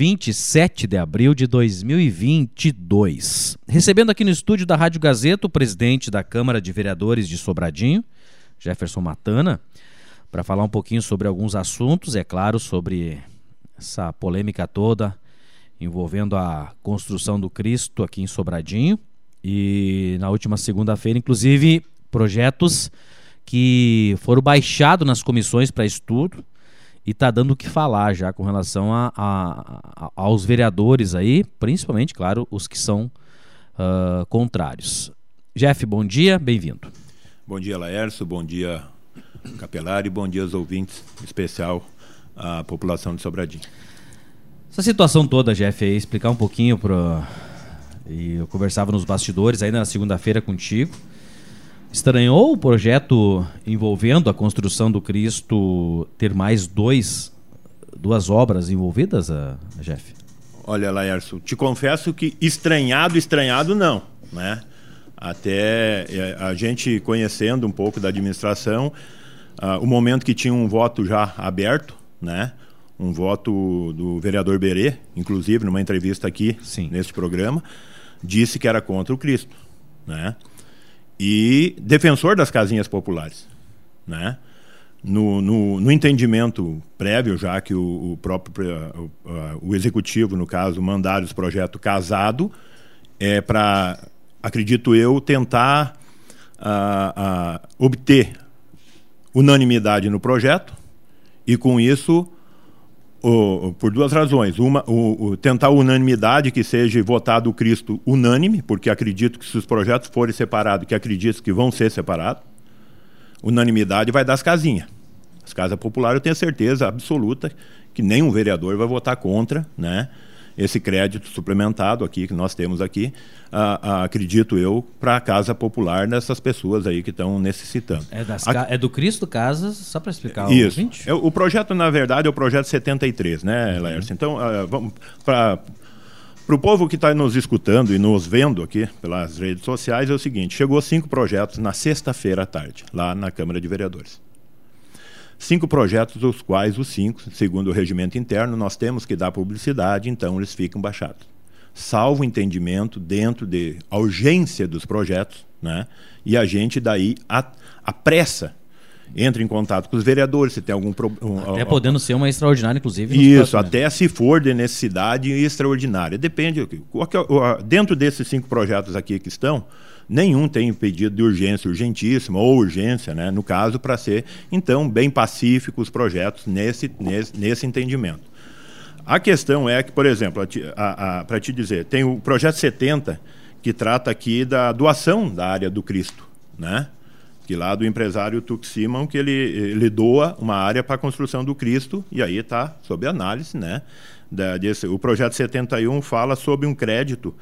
27 de abril de 2022. Recebendo aqui no estúdio da Rádio Gazeta o presidente da Câmara de Vereadores de Sobradinho, Jefferson Matana, para falar um pouquinho sobre alguns assuntos, é claro, sobre essa polêmica toda envolvendo a construção do Cristo aqui em Sobradinho. E na última segunda-feira, inclusive, projetos que foram baixados nas comissões para estudo e está dando o que falar já com relação a, a, a, aos vereadores aí, principalmente, claro, os que são uh, contrários. Jeff, bom dia, bem-vindo. Bom dia, Laércio, bom dia, Capelari, bom dia aos ouvintes, em especial a população de Sobradinho. Essa situação toda, Jeff, aí, explicar um pouquinho para e eu conversava nos bastidores ainda na segunda-feira contigo. Estranhou o projeto envolvendo a construção do Cristo ter mais dois, duas obras envolvidas, a, a Jeff? Olha, Laércio, te confesso que estranhado, estranhado não, né? Até é, a gente conhecendo um pouco da administração, uh, o momento que tinha um voto já aberto, né? Um voto do vereador Berê, inclusive numa entrevista aqui Sim. nesse programa, disse que era contra o Cristo, né? E defensor das casinhas populares, né? No, no, no entendimento prévio, já que o, o próprio o, o, executivo, no caso, mandaram esse projeto casado, é para, acredito eu, tentar uh, uh, obter unanimidade no projeto e, com isso, o, por duas razões. Uma, o, o, tentar unanimidade, que seja votado o Cristo unânime, porque acredito que se os projetos forem separados, que acredito que vão ser separados, unanimidade vai dar as casinhas. As casas populares eu tenho certeza absoluta que nenhum vereador vai votar contra, né? Esse crédito suplementado aqui que nós temos aqui, acredito eu, para a casa popular dessas pessoas aí que estão necessitando. É, a, é, do Cristo Casas, só para explicar Isso. É, o projeto, na verdade, é o projeto 73, né, uhum. Laércio? Então, uh, vamos para para o povo que está nos escutando e nos vendo aqui pelas redes sociais, é o seguinte: chegou cinco projetos na sexta-feira à tarde, lá na Câmara de Vereadores. Cinco projetos, dos quais os cinco, segundo o regimento interno, nós temos que dar publicidade, então eles ficam baixados. Salvo entendimento dentro de a urgência dos projetos, né? e a gente daí apressa entra em contato com os vereadores, se tem algum problema. Até podendo ser uma extraordinária, inclusive. Isso, até se for de necessidade extraordinária. Depende. Dentro desses cinco projetos aqui que estão, nenhum tem pedido de urgência, urgentíssima ou urgência, né? no caso, para ser, então, bem pacífico os projetos nesse, nesse, nesse entendimento. A questão é que, por exemplo, para te dizer, tem o projeto 70, que trata aqui da doação da área do Cristo, né? que lá do empresário Tuk Simon, que ele, ele doa uma área para a construção do Cristo, e aí está sob análise, né? Da, desse, o projeto 71 fala sobre um crédito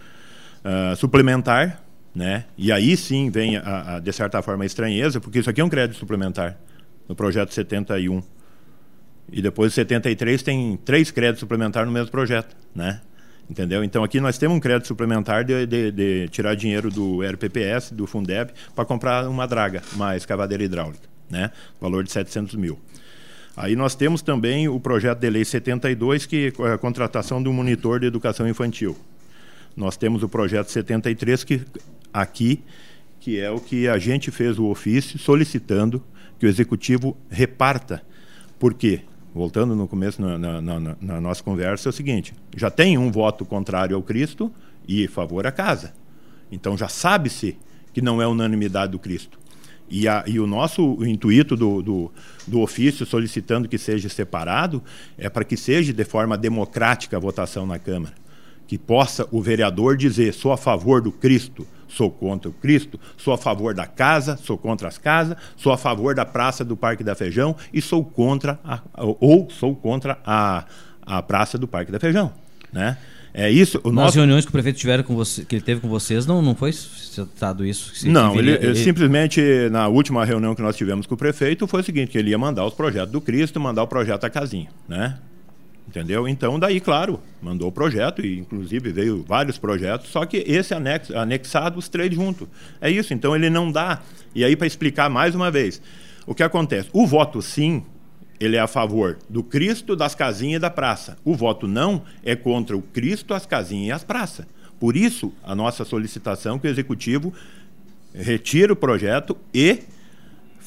uh, suplementar, né? E aí sim vem, a, a, de certa forma, a estranheza, porque isso aqui é um crédito suplementar, no projeto 71. E depois 73 tem três créditos suplementares no mesmo projeto, né? Entendeu? Então aqui nós temos um crédito suplementar de, de, de tirar dinheiro do RPPS, do Fundeb, para comprar uma draga, uma escavadeira hidráulica, né? Valor de 700 mil. Aí nós temos também o projeto de lei 72, que é a contratação do monitor de educação infantil. Nós temos o projeto 73, que aqui, que é o que a gente fez o ofício solicitando que o executivo reparta. Por quê? voltando no começo na, na, na, na, nossa conversa, é o seguinte: já tem um voto contrário ao Cristo e favor à casa. Então já sabe-se que não é unanimidade do Cristo. E, a, e o nosso intuito do, do, do, ofício solicitando que seja separado é para que seja de forma democrática a votação na Câmara. Que possa o vereador dizer: sou a favor do Cristo, sou contra o Cristo, sou a favor da casa, sou contra as casas, sou a favor da praça do Parque da Feijão e sou contra a, ou sou contra a, a praça do Parque da Feijão, né? É isso. Nas nosso... reuniões que o prefeito tiveram com você, que ele teve com vocês, não, não foi citado isso? não, viria, ele, ele, simplesmente na última reunião que nós tivemos com o prefeito foi o seguinte, que ele ia mandar os projetos do Cristo, mandar o projeto da casinha, né? Entendeu? Então, daí, claro, mandou o projeto, e inclusive veio vários projetos, só que esse anexo, anexado, os três juntos. É isso, então ele não dá. E aí, para explicar mais uma vez, o que acontece? O voto sim, ele é a favor do Cristo, das casinhas e da praça. O voto não é contra o Cristo, as casinhas e as praças. Por isso, a nossa solicitação que o Executivo retire o projeto e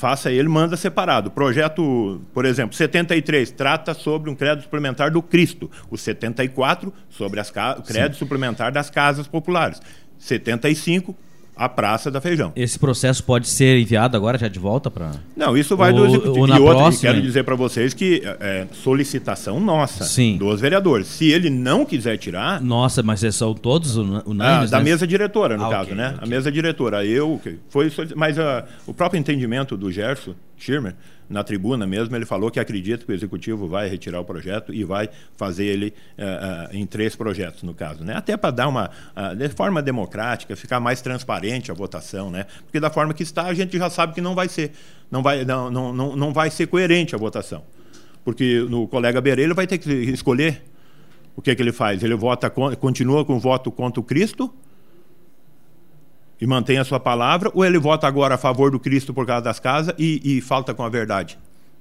faça ele, manda separado. Projeto, por exemplo, 73 trata sobre um crédito suplementar do Cristo. O 74 sobre as o crédito Sim. suplementar das casas populares. 75 a Praça da Feijão. Esse processo pode ser enviado agora já de volta para. Não, isso vai do executivo. e outra, próxima... quero dizer para vocês que é, é solicitação nossa Sim. dos vereadores. Se ele não quiser tirar. Nossa, mas são todos unânimes, ah, Da né? mesa diretora, no ah, caso, okay, né? Okay. A mesa diretora. Eu, foi, mas uh, o próprio entendimento do Gerson Schirmer na tribuna mesmo, ele falou que acredita que o executivo vai retirar o projeto e vai fazer ele uh, uh, em três projetos, no caso. Né? Até para dar uma, uh, de forma democrática, ficar mais transparente a votação, né? porque da forma que está, a gente já sabe que não vai ser, não vai, não, não, não, não vai ser coerente a votação. Porque no colega Bereiro vai ter que escolher o que, que ele faz. Ele vota, continua com o voto contra o Cristo e mantém a sua palavra, ou ele vota agora a favor do Cristo por causa das casas e, e falta com a verdade?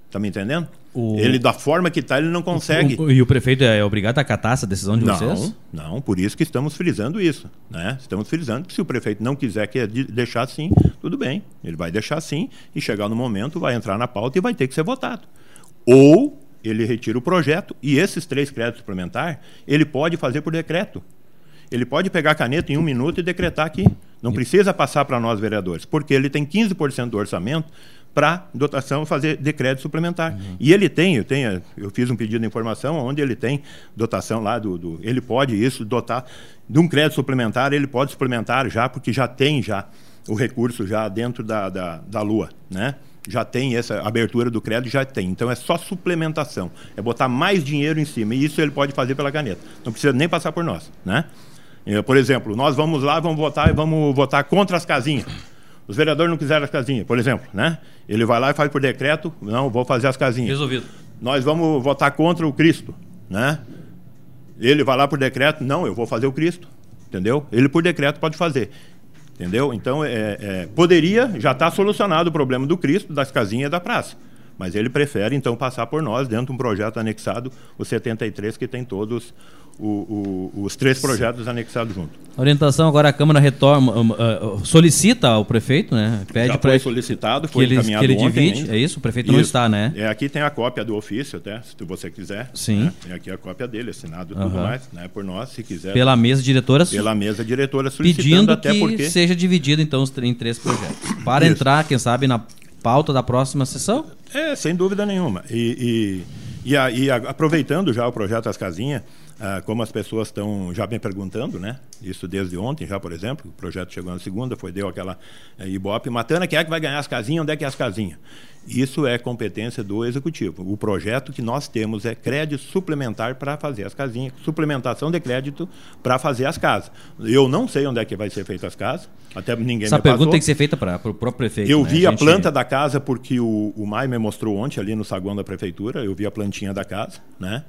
Está me entendendo? O... Ele, da forma que está, ele não consegue. O, o, e o prefeito é obrigado a acatar essa decisão de não, vocês? Não, por isso que estamos frisando isso. Né? Estamos frisando que se o prefeito não quiser que deixar assim, tudo bem. Ele vai deixar assim e chegar no momento, vai entrar na pauta e vai ter que ser votado. Ou ele retira o projeto e esses três créditos suplementares, ele pode fazer por decreto. Ele pode pegar a caneta em um minuto e decretar aqui. Não precisa passar para nós, vereadores, porque ele tem 15% do orçamento para dotação fazer decreto suplementar. Uhum. E ele tem, eu tenho, eu fiz um pedido de informação onde ele tem dotação lá do, do, ele pode isso dotar de um crédito suplementar, ele pode suplementar já porque já tem já o recurso já dentro da, da, da lua, né? Já tem essa abertura do crédito, já tem. Então é só suplementação, é botar mais dinheiro em cima e isso ele pode fazer pela caneta. Não precisa nem passar por nós, né? É, por exemplo, nós vamos lá, vamos votar e vamos votar contra as casinhas. Os vereadores não quiseram as casinhas, por exemplo, né? Ele vai lá e faz por decreto, não, vou fazer as casinhas. Resolvido. Nós vamos votar contra o Cristo, né? Ele vai lá por decreto, não, eu vou fazer o Cristo, entendeu? Ele por decreto pode fazer, entendeu? Então, é, é poderia, já está solucionado o problema do Cristo, das casinhas e da praça. Mas ele prefere, então, passar por nós, dentro de um projeto anexado, o 73, que tem todos o, o, os três projetos anexados junto. orientação agora a Câmara retorna, uh, solicita ao prefeito, né? Pede para solicitado, foi que ele, encaminhado que ele divide, é isso? O prefeito isso. não está, né? É, aqui tem a cópia do ofício, até, se você quiser. Sim. Né? Tem aqui a cópia dele, assinado e tudo mais, né? Por nós, se quiser. Pela mesa diretora. Pela mesa diretora solicitando pedindo até que porque seja dividido então em três projetos. Para isso. entrar, quem sabe na pauta da próxima sessão? É, sem dúvida nenhuma. E, e, e, a, e a, aproveitando já o projeto As Casinhas, ah, como as pessoas estão já bem perguntando, né? Isso desde ontem já, por exemplo, o projeto chegou na segunda, foi deu aquela é, ibope, Matana, quem é que vai ganhar as casinhas? Onde é que é as casinhas? Isso é competência do executivo. O projeto que nós temos é crédito suplementar para fazer as casinhas, suplementação de crédito para fazer as casas. Eu não sei onde é que vai ser feita as casas, até ninguém Essa me pergunta passou. tem que ser feita para o próprio prefeito. Eu né? vi a, gente... a, planta da casa porque o, o Mai me mostrou ontem ali no saguão da prefeitura, eu vi a plantinha da casa, né?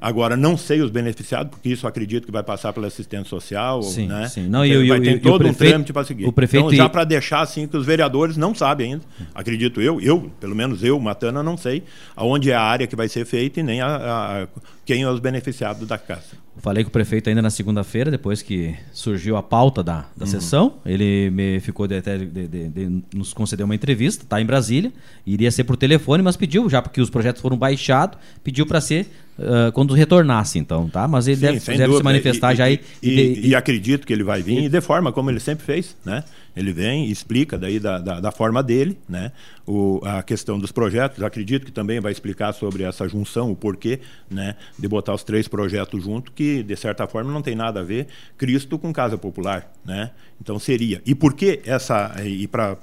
Agora, não sei os beneficiados, porque isso acredito que vai passar pela assistência social. Sim, né? sim. Não, e, vai ter todo um trâmite para seguir. O prefeito então, já para deixar assim que os vereadores não sabem ainda, acredito eu, eu, pelo menos eu, Matana, não sei aonde é a área que vai ser feita e nem a, a quem é os beneficiados da casa. Falei com o prefeito ainda na segunda-feira, depois que surgiu a pauta da, da uhum. sessão. Ele me ficou de, de, de, de, nos concedeu uma entrevista, está em Brasília. Iria ser por telefone, mas pediu, já porque os projetos foram baixados, pediu para ser uh, quando retornasse, então, tá? Mas ele Sim, deve, deve se manifestar e, já e, e, e, e acredito que ele vai vir e de forma como ele sempre fez, né? Ele vem e explica daí da, da, da, forma dele, né? O, a questão dos projetos. Acredito que também vai explicar sobre essa junção, o porquê, né? De botar os três projetos junto, que de certa forma não tem nada a ver Cristo com Casa Popular, né? Então seria. E por que essa e para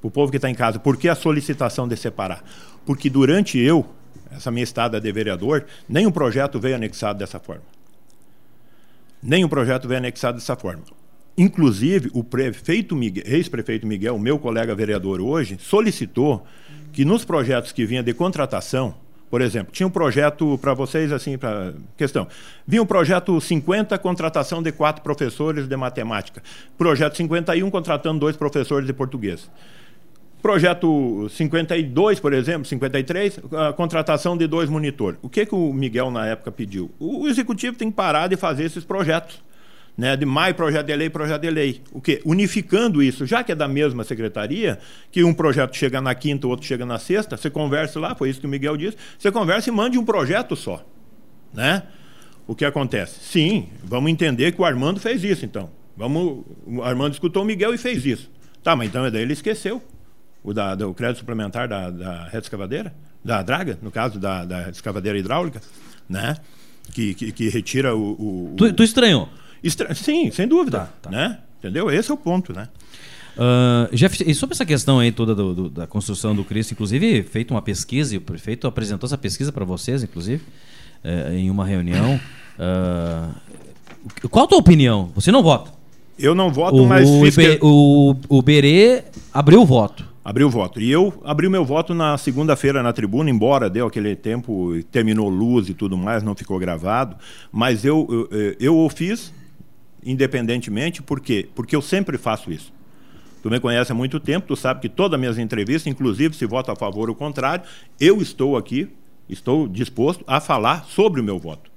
o povo que está em casa, por que a solicitação de separar? Porque durante eu essa minha estada de vereador, nenhum projeto veio anexado dessa forma. Nenhum projeto veio anexado dessa forma. Inclusive, o prefeito ex-prefeito Miguel, meu colega vereador hoje, solicitou que nos projetos que vinha de contratação, por exemplo, tinha um projeto para vocês assim, para questão. Vinha um projeto 50 contratação de quatro professores de matemática. Projeto 51 contratando dois professores de português. Projeto 52, por exemplo, 53, a contratação de dois monitores. O que, que o Miguel, na época, pediu? O executivo tem que parar de fazer esses projetos. Né, de mais projeto de lei, projeto de lei. O quê? Unificando isso, já que é da mesma secretaria, que um projeto chega na quinta, o outro chega na sexta, você conversa lá, foi isso que o Miguel disse, você conversa e mande um projeto só. Né? O que acontece? Sim, vamos entender que o Armando fez isso, então. Vamos, o Armando escutou o Miguel e fez isso. Tá, mas então daí ele esqueceu o da, do crédito suplementar da, da rede escavadeira, da draga, no caso da, da escavadeira hidráulica, né? Que, que, que retira o. o, o... Tu, tu estranhou? Estra... Sim, sem dúvida. Tá, tá. Né? Entendeu? Esse é o ponto, né? Uh, Jeff, e sobre essa questão aí toda do, do, da construção do Cristo, inclusive feito uma pesquisa, e o prefeito apresentou essa pesquisa para vocês, inclusive, uh, em uma reunião. Uh, qual a tua opinião? Você não vota? Eu não voto, o, mas fiz que... o, o Berê abriu o voto. Abriu o voto. E eu abri o meu voto na segunda-feira na tribuna, embora deu aquele tempo, terminou luz e tudo mais, não ficou gravado. Mas eu, eu, eu o fiz independentemente, por quê? Porque eu sempre faço isso. Tu me conhece há muito tempo, tu sabe que todas as minhas entrevistas, inclusive se voto a favor ou contrário, eu estou aqui, estou disposto a falar sobre o meu voto.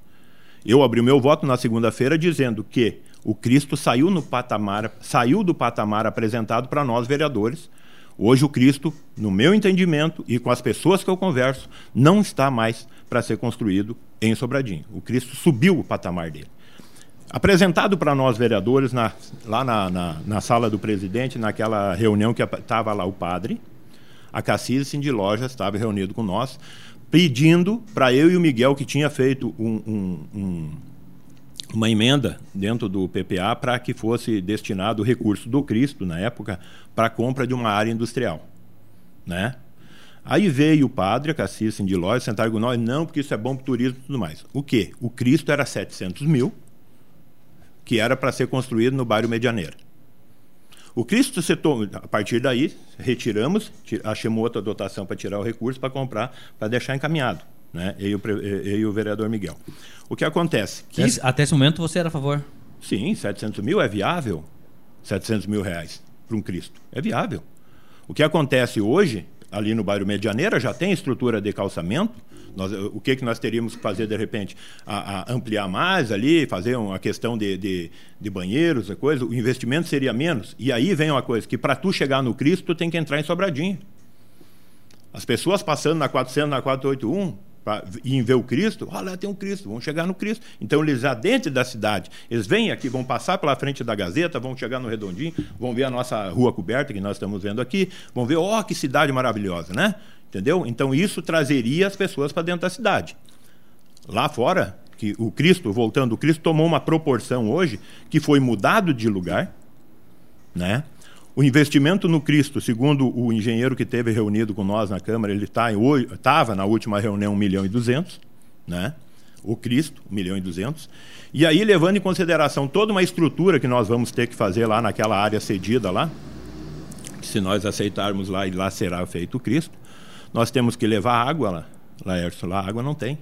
Eu abri o meu voto na segunda-feira dizendo que o Cristo saiu no patamar, saiu do patamar apresentado para nós vereadores. Hoje o Cristo, no meu entendimento e com as pessoas que eu converso, não está mais para ser construído em Sobradinho. O Cristo subiu o patamar dele. Apresentado para nós vereadores na, lá na, na, na, sala do presidente, naquela reunião que estava lá o padre, a Cassis de Lojas estava reunido com nós, pedindo para eu e o Miguel, que tinha feito um, um, um, uma emenda dentro do PPA para que fosse destinado o recurso do Cristo, na época, para a compra de uma área industrial. Né? Aí veio o padre, a Cassis de Lojas, sentaram com nós, não, porque isso é bom para o turismo e tudo mais. O quê? O Cristo era 700 mil, que era para ser construído no bairro Medianeira. O Cristo setor, a partir daí, retiramos, achamos outra dotação para tirar o recurso para comprar, para deixar encaminhado. Né? Eu, e o, eu e o vereador Miguel. O que acontece? Que... Até esse momento você era a favor? Sim, 700 mil é viável. 700 mil reais para um Cristo. É viável. O que acontece hoje, ali no bairro Medianeira, já tem estrutura de calçamento, nós, o que, que nós teríamos que fazer de repente? A, a ampliar mais ali, fazer uma questão de, de, de, banheiros, a coisa, o investimento seria menos. E aí vem uma coisa, que para tu chegar no Cristo, tu tem que entrar em Sobradinho. As pessoas passando na 400, na 481, para ir ver o Cristo, olha lá tem um Cristo, vão chegar no Cristo. Então eles já dentro da cidade, eles vêm aqui, vão passar pela frente da Gazeta, vão chegar no Redondinho, vão ver a nossa rua coberta que nós estamos vendo aqui, vão ver, ó, oh, que cidade maravilhosa, né? Entendeu? Então isso trazeria as pessoas para dentro da cidade. Lá fora, que o Cristo, voltando, o Cristo tomou uma proporção hoje que foi mudado de lugar, né? O investimento no Cristo, segundo o engenheiro que teve reunido com nós na Câmara, ele estava tá, na última reunião 1 milhão e 200, né? o Cristo, 1 milhão e 200. E aí, levando em consideração toda uma estrutura que nós vamos ter que fazer lá naquela área cedida lá, que se nós aceitarmos lá, e lá será feito o Cristo, nós temos que levar água lá, Laércio, lá água não tem.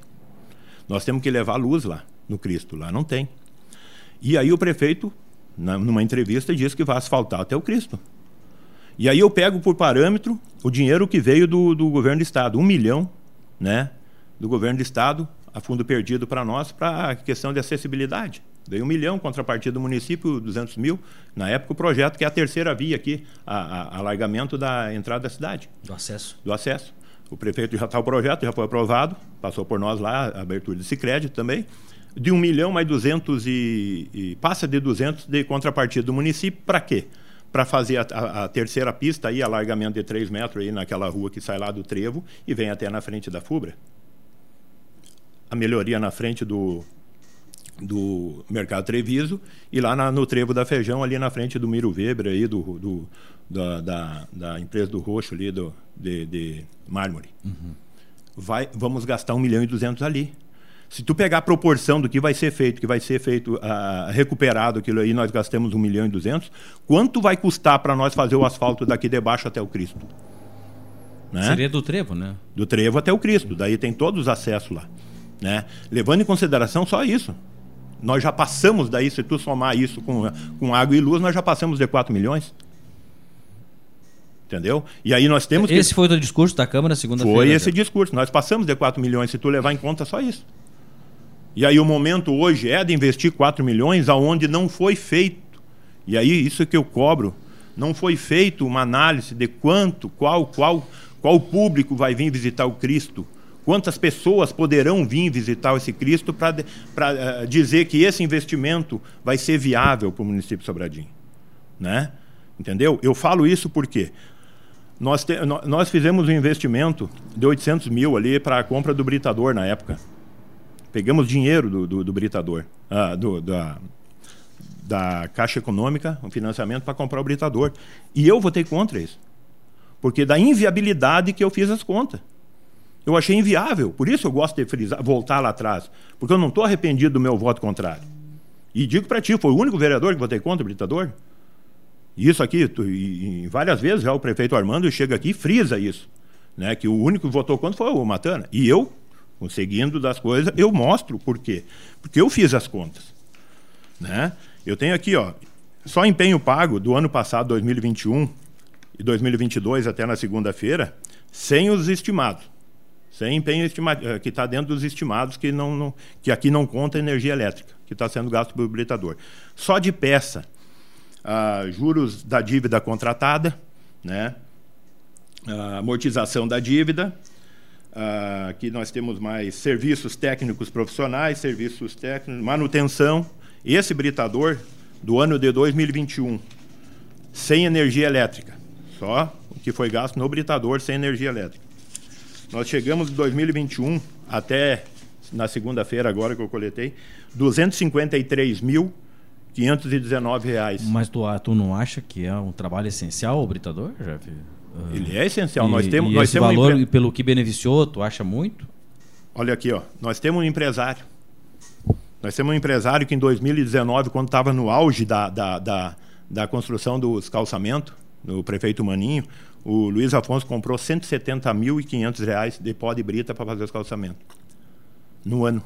Nós temos que levar luz lá, no Cristo, lá não tem. E aí o prefeito, na, numa entrevista, diz que vai asfaltar até o Cristo. E aí eu pego por parâmetro o dinheiro que veio do, do governo do Estado, um milhão né, do governo do Estado, a fundo perdido para nós, para a questão de acessibilidade. Veio um milhão, contrapartida do município, 200 mil. Na época, o projeto, que é a terceira via aqui, a, a, alargamento da entrada da cidade. Do acesso. Do acesso. O prefeito já está o projeto, já foi aprovado, passou por nós lá, a abertura desse crédito também. De um milhão mais 200 e, e passa de 200 de contrapartida do município, para quê? Para fazer a, a, a, terceira pista aí, alargamento de 3 metros aí naquela rua que sai lá do Trevo e vem até na frente da Fubra. A melhoria na frente do, do Mercado Treviso e lá na, no Trevo da Feijão, ali na frente do Miro Weber, aí, do, do da, da, da, empresa do Roxo ali, do, de, de mármore. Uhum. Vai, vamos gastar 1 milhão e 200 ali. Se tu pegar a proporção do que vai ser feito, que vai ser feito, uh, recuperado aquilo aí, nós gastamos 1 milhão e 200, quanto vai custar para nós fazer o asfalto daqui de baixo até o Cristo? Né? Seria do Trevo, né? Do Trevo até o Cristo, daí tem todos os acessos lá. Né? Levando em consideração só isso. Nós já passamos daí, se tu somar isso com, com água e luz, nós já passamos de 4 milhões. Entendeu? E aí nós temos Esse que... foi o discurso da Câmara segunda-feira? Foi esse discurso. Nós passamos de 4 milhões, se tu levar em conta só isso. E aí o momento hoje é de investir 4 milhões aonde não foi feito. E aí isso que eu cobro, não foi feito uma análise de quanto, qual, qual, qual público vai vir visitar o Cristo. Quantas pessoas poderão vir visitar esse Cristo para uh, dizer que esse investimento vai ser viável para o município de Sobradinho? Né? Entendeu? Eu falo isso porque nós, te, nós fizemos um investimento de 800 mil ali para a compra do britador na época. Pegamos dinheiro do, do, do britador, ah, do, da, da Caixa Econômica, um financiamento para comprar o britador. E eu votei contra isso. Porque da inviabilidade que eu fiz as contas. Eu achei inviável. Por isso eu gosto de frisar, voltar lá atrás. Porque eu não estou arrependido do meu voto contrário. E digo para ti, foi o único vereador que votei contra o britador. Isso aqui, tu, e, e várias vezes já o prefeito Armando chega aqui e frisa isso. Né, que o único que votou contra foi o Matana. E eu, conseguindo das coisas, eu mostro por quê. Porque eu fiz as contas. Né? Eu tenho aqui, ó, só empenho pago do ano passado, 2021 e 2022 até na segunda-feira, sem os estimados. Sem empenho estimado, eh, que está dentro dos estimados que, não, não, que aqui não conta energia elétrica, que está sendo gasto pelo habilitador. Só de peça, ah, juros da dívida contratada, né? Ah, amortização da dívida, ah, aqui nós temos mais serviços técnicos profissionais, serviços técnicos, manutenção. Esse britador do ano de 2021, sem energia elétrica, só o que foi gasto no britador sem energia elétrica. Nós chegamos em 2021 até na segunda-feira agora que eu coletei, 253 mil 519 reais. Mas tu, tu não acha que é um trabalho essencial o britador, Jeff? Ele é essencial. E, nós temos, e nós esse temos valor, um empre... pelo que beneficiou, tu acha muito? Olha aqui, ó. Nós temos um empresário. Nós temos um empresário que em 2019, quando estava no auge da, da, da, da construção dos calçamentos, no prefeito Maninho, o Luiz Afonso comprou 170.500 reais de pó de brita para fazer os calçamentos. No ano.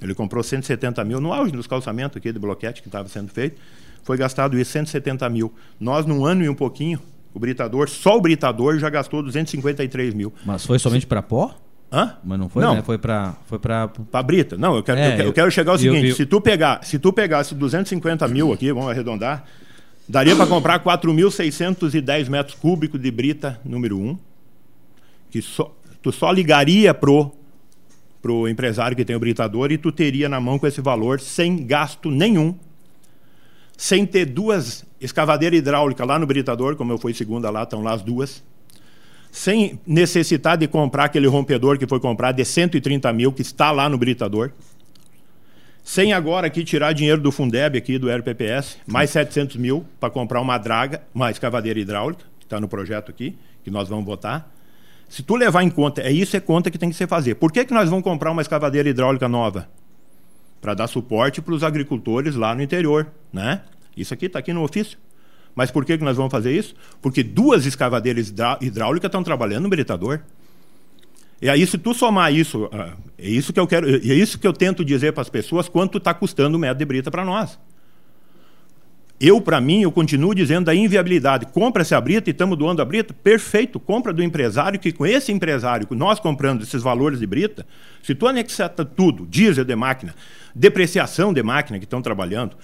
Ele comprou 170 mil no auge dos calçamentos aqui do bloquete que estava sendo feito. Foi gastado isso, 170 mil. Nós, num ano e um pouquinho, o britador, só o britador já gastou 253 mil. Mas foi somente para pó? Hã? Mas não foi, não. né? Foi para foi para para brita. Não, eu quero, é, eu, quero, eu quero chegar ao seguinte, eu... se tu pegar, se tu pegasse 250 mil aqui, vamos arredondar, daria para comprar 4.610 metros cúbicos de brita número 1, que só, tu só ligaria pro para o empresário que tem o britador e tu teria na mão com esse valor sem gasto nenhum, sem ter duas escavadeiras hidráulicas lá no britador, como eu fui segunda lá, estão lá as duas, sem necessitar de comprar aquele rompedor que foi comprado de 130 mil, que está lá no britador, sem agora aqui tirar dinheiro do Fundeb aqui, do RPPS, mais 700 mil para comprar uma draga, uma escavadeira hidráulica, que está no projeto aqui, que nós vamos votar, se tu levar em conta, é isso é conta que tem que se fazer. Por que, que nós vamos comprar uma escavadeira hidráulica nova? Para dar suporte para os agricultores lá no interior, né? Isso aqui está aqui no ofício. Mas por que, que nós vamos fazer isso? Porque duas escavadeiras hidráulicas estão trabalhando no britador. E aí, se tu somar isso, ah, é isso que eu quero, é isso que eu tento dizer para as pessoas, quanto está custando o metro de brita para nós. Eu, para mim, eu continuo dizendo da inviabilidade. Compra essa brita e estamos doando a brita? Perfeito. Compra do empresário, que com esse empresário, nós comprando esses valores de brita, se tu anexar tudo, diesel de máquina, depreciação de máquina que estão trabalhando,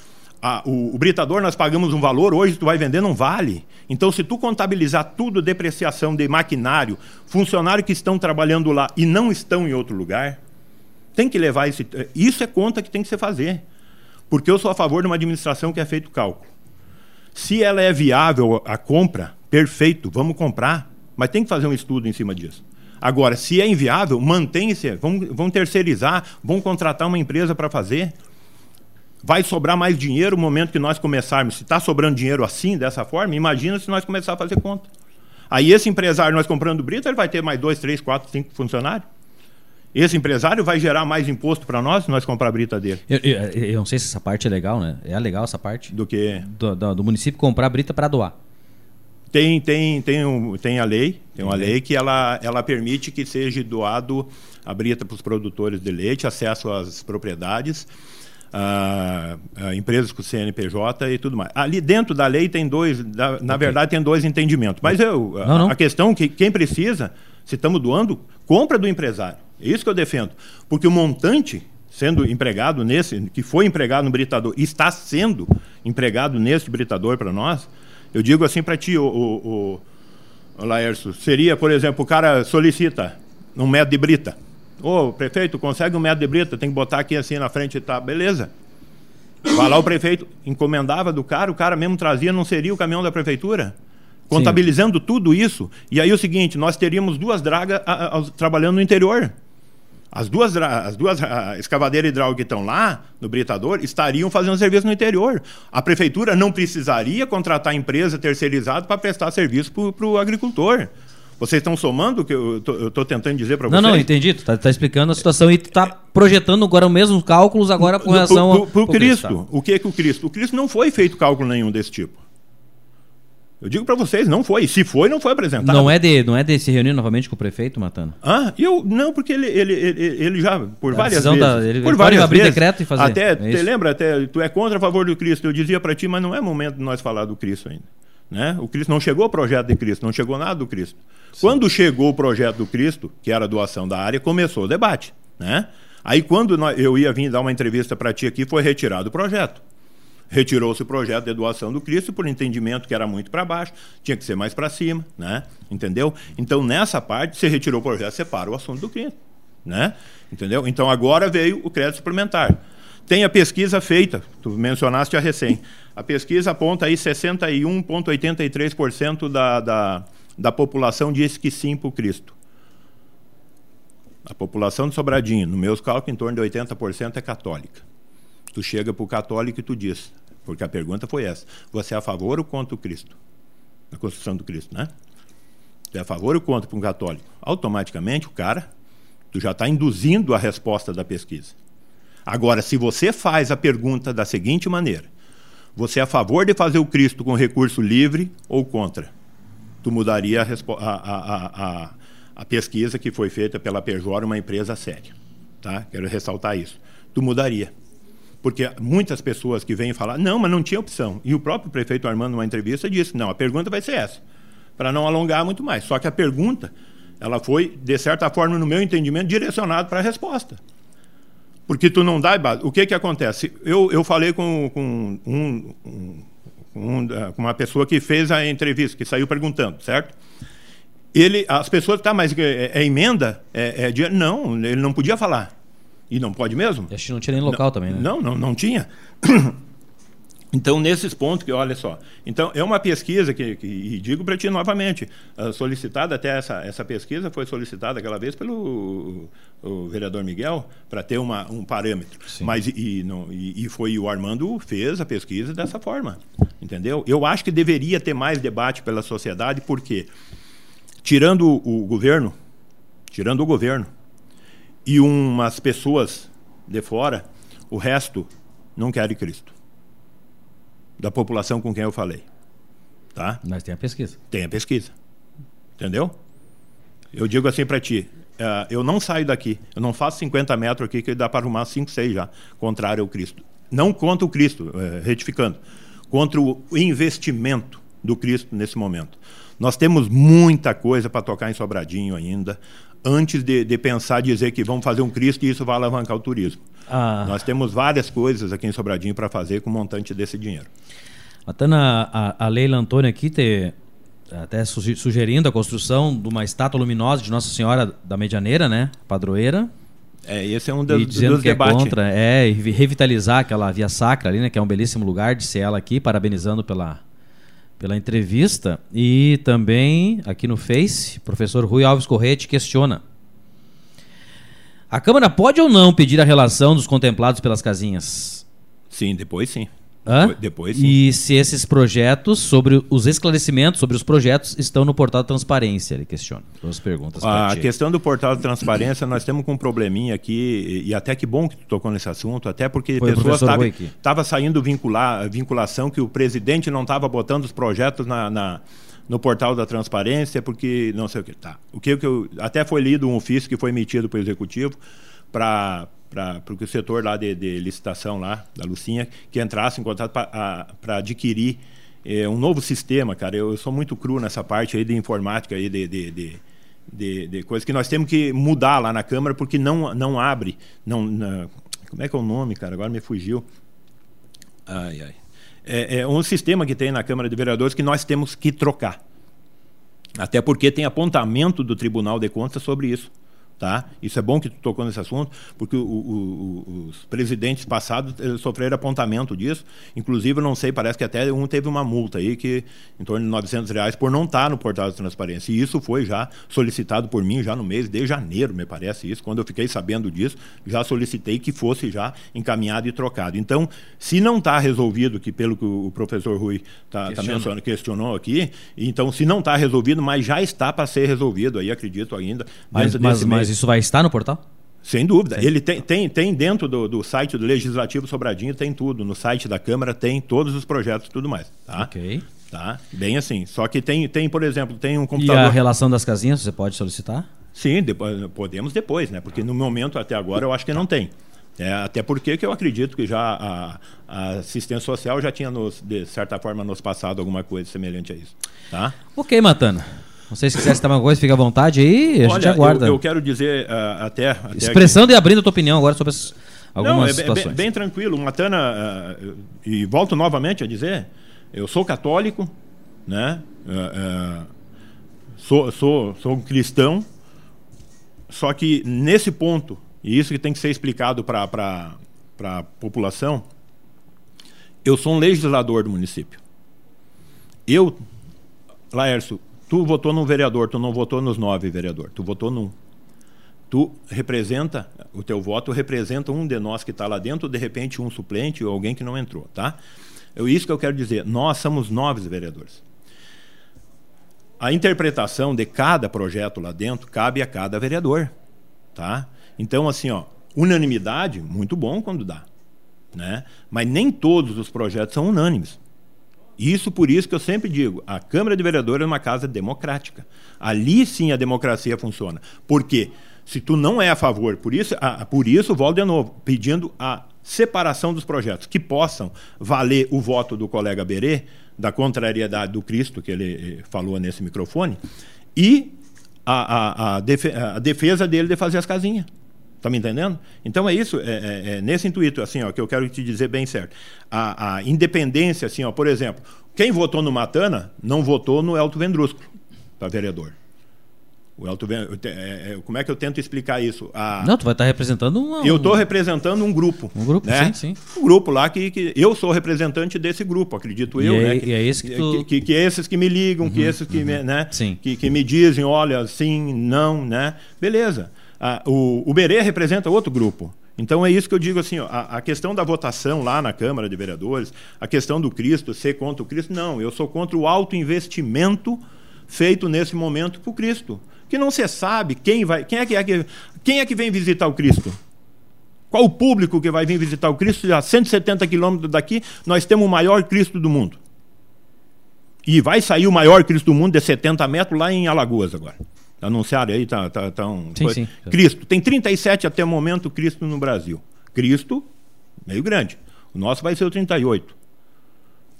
a, o, o, britador nós pagamos um valor, hoje tu vai vender, não vale. Então, se tu contabilizar tudo, depreciação de maquinário, funcionários que estão trabalhando lá e não estão em outro lugar, tem que levar esse. Isso é conta que tem que se fazer. Porque eu sou a favor de uma administração que é feito cálculo. Se ela é viável a compra, perfeito, vamos comprar, mas tem que fazer um estudo em cima disso. Agora, se é inviável, mantém-se, vamos, vamos terceirizar, vamos contratar uma empresa para fazer. Vai sobrar mais dinheiro no momento que nós começarmos. Se está sobrando dinheiro assim, dessa forma, imagina se nós começar a fazer conta. Aí esse empresário, nós comprando brita, ele vai ter mais dois, três, quatro, cinco funcionários. Esse empresário vai gerar mais imposto para nós se nós comprar a brita dele. Eu, eu, eu, não sei se essa parte é legal, né? É legal essa parte? Do que? Do, do, do município comprar a brita para doar. Tem, tem, tem, um, tem a lei, tem uma lei que ela, ela permite que seja doado a brita para os produtores de leite, acesso às propriedades. Ah, ah, empresas com CNPJ e tudo mais. Ali dentro da lei tem dois, da, na okay. verdade tem dois entendimentos. Mas eu, não, não. a questão que quem precisa, se estamos doando, compra do empresário. É isso que eu defendo. Porque o montante sendo empregado nesse, que foi empregado no britador, está sendo empregado nesse britador para nós, eu digo assim para ti, o, o, o, Laércio, seria, por exemplo, o cara solicita um metro de brita. Ô, prefeito, consegue um metro de brita, tem que botar aqui assim na frente e tá. Beleza. Vai lá o prefeito, encomendava do cara, o cara mesmo trazia, não seria o caminhão da prefeitura? Contabilizando Sim. tudo isso. E aí o seguinte, nós teríamos duas dragas a, a, trabalhando no interior. As duas, as duas escavadeiras hidráulicas que estão lá no britador estariam fazendo serviço no interior. A prefeitura não precisaria contratar empresa terceirizada para prestar serviço para o agricultor. Vocês estão somando o que eu estou tentando dizer para vocês? Não, não, entendi. Tu está tá explicando a situação e tu está projetando agora os mesmos cálculos agora com relação ao. Para o Cristo. Cristo tá? O que é que o Cristo? O Cristo não foi feito cálculo nenhum desse tipo. Eu digo para vocês, não foi. Se foi, não foi apresentado. Não é de, não é de se reunir novamente com o prefeito, Matando? Ah, eu não, porque ele, ele, ele, ele já por a várias vezes, da, ele, por várias abrir vezes, decreto e fazer. Até, é te lembra até, tu é contra a favor do Cristo. Eu dizia para ti, mas não é momento de nós falar do Cristo ainda. Né? O Cristo não chegou o projeto de Cristo, não chegou nada do Cristo. Quando chegou o projeto do Cristo, que era a doação da área, começou o debate, né? Aí quando eu ia vir dar uma entrevista para ti aqui, foi retirado o projeto. Retirou-se o projeto de doação do Cristo por entendimento que era muito para baixo, tinha que ser mais para cima, né? Entendeu? Então nessa parte, você retirou o projeto, separa o assunto do Cristo, né? Entendeu? Então agora veio o crédito suplementar. Tem a pesquisa feita, tu mencionaste a recém. A pesquisa aponta aí 61,83% da, da, da população diz que sim para o Cristo. A população de Sobradinho, no meus cálculos, em torno de 80% é católica. Tu chega para o católico e tu diz, porque a pergunta foi essa: você é a favor ou contra o Cristo? A construção do Cristo, né? Tu é a favor ou contra para um católico? Automaticamente o cara, tu já está induzindo a resposta da pesquisa. Agora, se você faz a pergunta da seguinte maneira: você é a favor de fazer o Cristo com recurso livre ou contra? Tu mudaria a, a, a, a pesquisa que foi feita pela Pejor, uma empresa séria. Tá? Quero ressaltar isso. Tu mudaria. Porque muitas pessoas que vêm falar, não, mas não tinha opção. E o próprio prefeito Armando, numa entrevista, disse: não, a pergunta vai ser essa, para não alongar muito mais. Só que a pergunta, ela foi, de certa forma, no meu entendimento, direcionada para a resposta. Porque tu não dá. O que, que acontece? Eu, eu falei com, com, um, um, um, com uma pessoa que fez a entrevista, que saiu perguntando, certo? Ele, as pessoas, tá, mas é, é emenda? É, é, não, ele não podia falar. E não pode mesmo? Acho que não tinha nem local não, também, né? Não, não, não tinha. Então, nesses pontos que, olha só, então é uma pesquisa que, que e digo para ti novamente, uh, solicitada até essa, essa pesquisa foi solicitada aquela vez pelo o, vereador Miguel para ter uma, um parâmetro, Sim. mas e, não, e, e, foi o Armando fez a pesquisa dessa forma, entendeu? Eu acho que deveria ter mais debate pela sociedade, porque tirando o, o governo, tirando o governo e umas pessoas de fora, o resto não quer Cristo da população com quem eu falei. Tá? Mas tem a pesquisa. Tem a pesquisa. Entendeu? Eu digo assim para ti, uh, eu não saio daqui, eu não faço 50 metros aqui que dá para arrumar 5, 6 já, contrário ao Cristo. Não contra o Cristo, uh, retificando, contra o investimento do Cristo nesse momento. Nós temos muita coisa para tocar em Sobradinho ainda, antes de, de pensar dizer que vamos fazer um Cristo e isso vai alavancar o turismo. Ah. Nós temos várias coisas aqui em Sobradinho para fazer com o montante desse dinheiro. Matana, a, a Leila Antônia aqui te, até sugerindo a construção de uma estátua luminosa de Nossa Senhora da Medianeira, né? Padroeira. É, esse é um dos, e dizendo dos que debates. É contra, é, e revitalizar aquela via sacra ali, né? Que é um belíssimo lugar de ser ela aqui, parabenizando pela, pela entrevista. E também, aqui no Face, professor Rui Alves Correia questiona. A Câmara pode ou não pedir a relação dos contemplados pelas casinhas? Sim, depois sim. Hã? Depois sim. E se esses projetos, sobre os esclarecimentos sobre os projetos, estão no portal transparência? Ele questiona. Duas perguntas. A questão do portal de transparência, nós temos um probleminha aqui, e até que bom que tu tocou nesse assunto, até porque Foi pessoas estavam saindo vincular, vinculação que o presidente não estava botando os projetos na, na no portal da transparência, porque não sei o que. Tá. O que, que eu. Até foi lido um ofício que foi emitido pelo executivo para para o setor lá de, de, licitação lá da Lucinha que entrasse em contato para adquirir é, um novo sistema, cara. Eu, eu, sou muito cru nessa parte aí de informática aí de, de, de, de, de coisas que nós temos que mudar lá na Câmara porque não não abre, não, não como é que é o nome, cara? Agora me fugiu. Ai, ai. É, é um sistema que tem na Câmara de Vereadores que nós temos que trocar. Até porque tem apontamento do Tribunal de Contas sobre isso. Tá? Isso é bom que tu tocou nesse assunto, porque o, o, os presidentes passados sofreram apontamento disso. Inclusive, não sei, parece que até um teve uma multa aí que em torno de 900 reais por não estar no portal de transparência. E isso foi já solicitado por mim já no mês de janeiro, me parece isso. Quando eu fiquei sabendo disso, já solicitei que fosse já encaminhado e trocado. Então, se não está resolvido, que pelo que o professor Rui tá, tá mencionando, questionou aqui, então se não está resolvido, mas já está para ser resolvido aí, acredito ainda. Mas, mas, mas isso vai estar no portal? Sem dúvida. Ele tem, tem, tem dentro do, do site do Legislativo Sobradinho, tem tudo. No site da Câmara tem todos os projetos e tudo mais. Tá? Ok. Tá? Bem assim. Só que tem, tem, por exemplo, tem um computador. E a relação das casinhas você pode solicitar? Sim, depois, podemos depois, né? Porque no momento até agora eu acho que não tem. É, até porque que eu acredito que já a, a, assistência social já tinha, nos, de certa forma, nos passado alguma coisa semelhante a isso. Tá? Ok, Matana. Não sei se quiser citar uma coisa, fica à vontade aí, a Olha, gente aguarda. Eu, eu quero dizer uh, até, até. Expressando aqui... e abrindo a tua opinião agora sobre as, algumas Não, é, situações. Bem, bem tranquilo. Matana, uh, e volto novamente a dizer, eu sou católico, né? Uh, sou, sou, sou um cristão, só que nesse ponto, e isso que tem que ser explicado para a população, eu sou um legislador do município. Eu, Laércio, Tu votou num vereador, tu não votou nos nove vereadores, tu votou num. Tu representa, o teu voto representa um de nós que está lá dentro, de repente um suplente ou alguém que não entrou, tá? É isso que eu quero dizer. Nós somos nove vereadores. A interpretação de cada projeto lá dentro cabe a cada vereador, tá? Então, assim, ó, unanimidade, muito bom quando dá, né? Mas nem todos os projetos são unânimes. Isso por isso que eu sempre digo, a Câmara de Vereadores é uma casa democrática. Ali sim a democracia funciona. Por quê? Se tu não é a favor, por isso, a, por isso volto de novo, pedindo a separação dos projetos, que possam valer o voto do colega Berê, da contrariedade do Cristo, que ele eh, falou nesse microfone, e a, a, a defesa dele de fazer as casinhas. Está me entendendo? Então é isso, é, é, é, nesse intuito, assim, ó, que eu quero te dizer bem certo. A, a, independência, assim, ó, por exemplo, quem votou no Matana não votou no Elto Vendrusco para vereador. O Elto é, é, como é que eu tento explicar isso? A, não, tu vai estar tá representando um. Eu estou representando um grupo. Um grupo, né? sim, sim. Um grupo lá que, que eu sou representante desse grupo, acredito e eu. É, né? E é esse que, tu... que, que, que esses que me ligam, uhum, que esses que, uhum. me, né? Sim. Que, que me dizem, olha, sim, não, né? Beleza. Ah, o, Berê representa outro grupo. Então é isso que eu digo assim, ó, a, a, questão da votação lá na Câmara de Vereadores, a questão do Cristo ser contra o Cristo, não, eu sou contra o alto investimento feito nesse momento para o Cristo, que não se sabe quem vai, quem é que, é que quem é que vem visitar o Cristo? Qual o público que vai vir visitar o Cristo? A 170 quilômetros daqui, nós temos o maior Cristo do mundo. E vai sair o maior Cristo do mundo de 70 metros lá em Alagoas agora anunciaram aí, tá, tá, tá um, sim, sim. Cristo. Tem 37 até o momento Cristo no Brasil. Cristo, meio grande. O nosso vai ser o 38.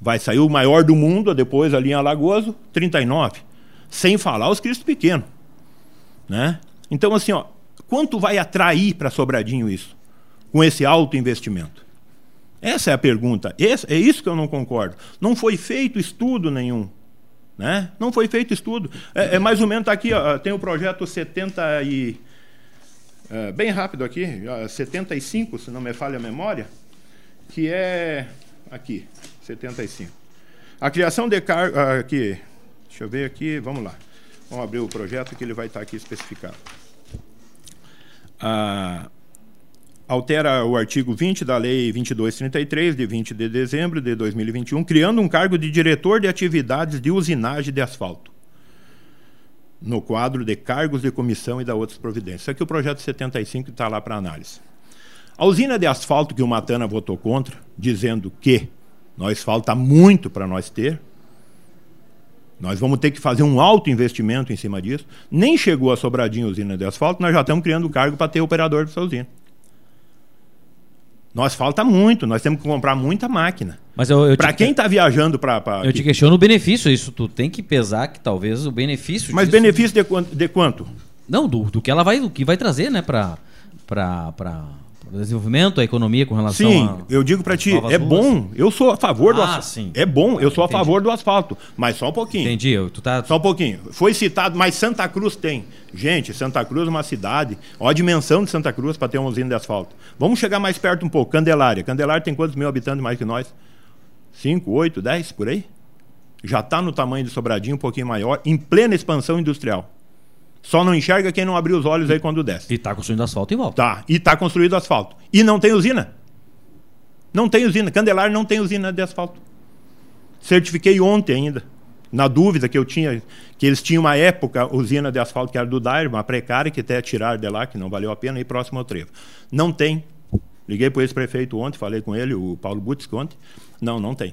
Vai sair o maior do mundo, depois ali em Alagoas, 39. Sem falar os Cristos pequenos. Né? Então, assim, ó, quanto vai atrair para Sobradinho isso? Com esse alto investimento? Essa é a pergunta. Esse, é isso que eu não concordo. Não foi feito estudo nenhum né? Não foi feito estudo. É, é mais ou menos, tá aqui, ó, tem o projeto 70 e. É, bem rápido aqui, 75, se não me falha a memória, que é. Aqui, 75. A criação de cargo. Ah, aqui, deixa eu ver aqui, vamos lá. Vamos abrir o projeto que ele vai estar aqui especificado. Ah, altera o artigo 20 da Lei 2233, de 20 de dezembro de 2021, criando um cargo de diretor de atividades de usinagem de asfalto, no quadro de cargos de comissão e da outras providências. Isso aqui é o projeto 75 está lá para análise. A usina de asfalto que o Matana votou contra, dizendo que nós falta muito para nós ter, nós vamos ter que fazer um alto investimento em cima disso. Nem chegou a Sobradinho usina de asfalto, nós já estamos criando cargo para ter operador dessa usina. Nós falta muito, nós temos que comprar muita máquina. Mas eu, eu Para quem está viajando para. Eu te questiono o benefício, isso tu tem que pesar que talvez o benefício Mas disso- benefício de quanto? De quanto? Não, do, do que ela vai, do que vai trazer, né, para para desenvolvimento, a economia com relação Sim, a eu digo para ti, é ruas. bom. Eu sou a favor do Ah, asfalto. sim. É bom, eu sou a Entendi. favor do asfalto. Mas só um pouquinho. Entendi, eu- tu tá Só um pouquinho. Foi citado, mas Santa Cruz tem. Gente, Santa Cruz é uma cidade. Olha a dimensão de Santa Cruz para ter uma usina de asfalto. Vamos chegar mais perto um pouco. Candelária. Candelária tem quantos mil habitantes mais que nós? 5, 8, 10, por aí? Já está no tamanho de Sobradinho, um pouquinho maior, em plena expansão industrial. Só não enxerga quem não abriu os olhos aí quando desce. e tá construindo asfalto volta. Tá. E está construído asfalto. E não tem usina. Não tem usina. Candelária não tem usina de asfalto. Certifiquei ontem ainda. Na dúvida que eu tinha, que eles tinham uma época usina de asfalto que era do Dair, uma precária, que até tiraram de lá, que não valeu a pena, e próximo ao trevo. Não tem. Liguei para o ex-prefeito ontem, falei com ele, o Paulo Butz, ontem. Não, não tem.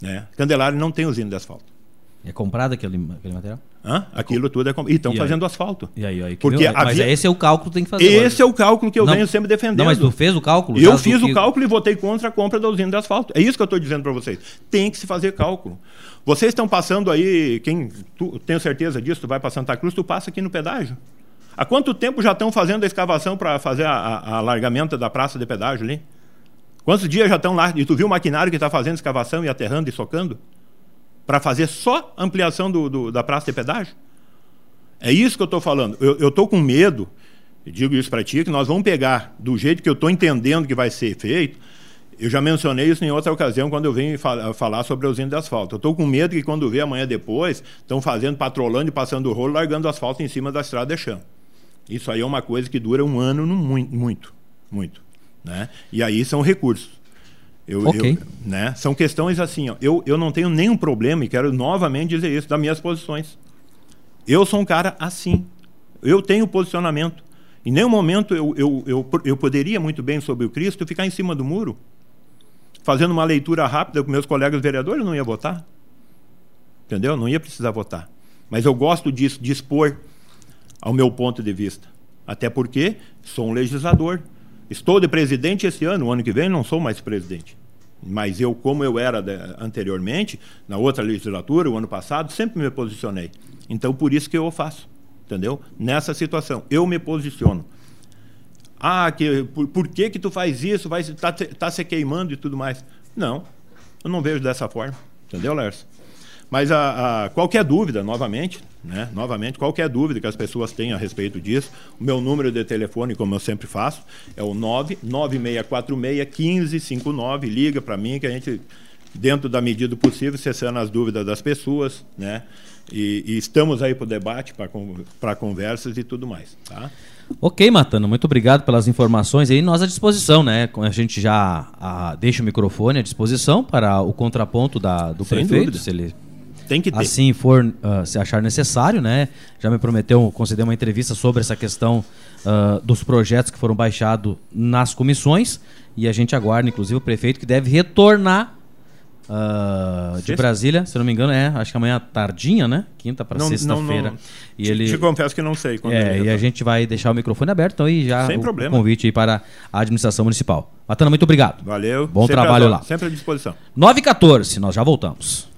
Né? Candelária não tem usina de asfalto. É comprado aquele, aquele material? Hã? Aquilo tudo é. com- E estão E aí? fazendo asfalto. E aí, aí que Porque viu? mas havia- esse é o cálculo que tem que fazer. Esse é o cálculo que eu Não, venho sempre defendendo. Não, mas tu fez o cálculo? Eu fiz que- o cálculo e votei contra a compra da usina de asfalto. É isso que eu estou dizendo para vocês. Tem que se fazer cálculo. Vocês estão passando aí, quem tu, tenho certeza disso, tu vai para Santa Cruz, tu passa aqui no pedágio. Há quanto tempo já estão fazendo a escavação para fazer a alargamento da praça de pedágio ali? Quantos dias já estão lá? E tu viu o maquinário que está fazendo escavação e aterrando e socando? Para fazer só ampliação do, do- da praça de pedágio? É isso que eu estou falando. Eu estou com medo, digo isso para ti, que nós vamos pegar do jeito que eu estou entendendo que vai ser feito. Eu já mencionei isso em outra ocasião quando eu venho fa- falar sobre a usina de asfalto. Eu estou com medo que quando vê amanhã depois, estão fazendo, patrolando e passando o rolo, largando asfalto em cima da estrada de chão. Isso aí é uma coisa que dura um ano no muito, muito, muito. Né? E aí são recursos. Eu, Ok. eu- né? São questões assim, ó, eu, eu não tenho nenhum problema, e quero novamente dizer isso, das minhas posições. Eu sou um cara assim. Eu tenho posicionamento. Em nenhum momento eu, eu, eu, eu poderia muito bem sobre o Cristo ficar em cima do muro, fazendo uma leitura rápida com meus colegas vereadores, eu não ia votar. Entendeu? Não ia precisar votar. Mas eu gosto disso, de expor ao meu ponto de vista. Até porque sou um legislador. Estou de presidente esse ano, o ano que vem não sou mais presidente. Mas eu, como eu era anteriormente, na outra legislatura, o ano passado, sempre me posicionei. Então, por isso que eu faço. Entendeu? Nessa situação. Eu me posiciono. Ah, que, por, por que que tu faz isso? Vai tá, tá se queimando e tudo mais. Não, eu não vejo dessa forma. Entendeu, Lércio? Mas a, a- qualquer dúvida, novamente, né? Novamente, qualquer dúvida que as pessoas tenham a respeito disso, o meu número de telefone, como eu sempre faço, é o 99646-1559. Liga para mim que a gente, dentro da medida do possível, cessando as dúvidas das pessoas, né? E, e estamos aí para o debate, para conversas e tudo mais, tá? Ok, Matano, muito obrigado pelas informações aí. Nós à disposição, né? A gente já ah, deixa o microfone à disposição para o contraponto da, do Sem prefeito, dúvida. se ele Tem que ter. assim for, ah, se achar necessário, né? Já me prometeu conceder uma entrevista sobre essa questão ah, dos projetos que foram baixados nas comissões e a gente aguarda, inclusive, o prefeito que deve retornar ah, de? Brasília, se não me engano, é, acho que amanhã tardinha, né? Quinta para sexta-feira. E Te- ele Te confesso que não sei. Quando é, e a gente vai deixar o microfone aberto, então, e já Sem o, problema. convite aí para a administração municipal. Matana, muito obrigado. Valeu. Bom Sempre trabalho lá. Sempre à disposição. 9 h 14 nós já voltamos.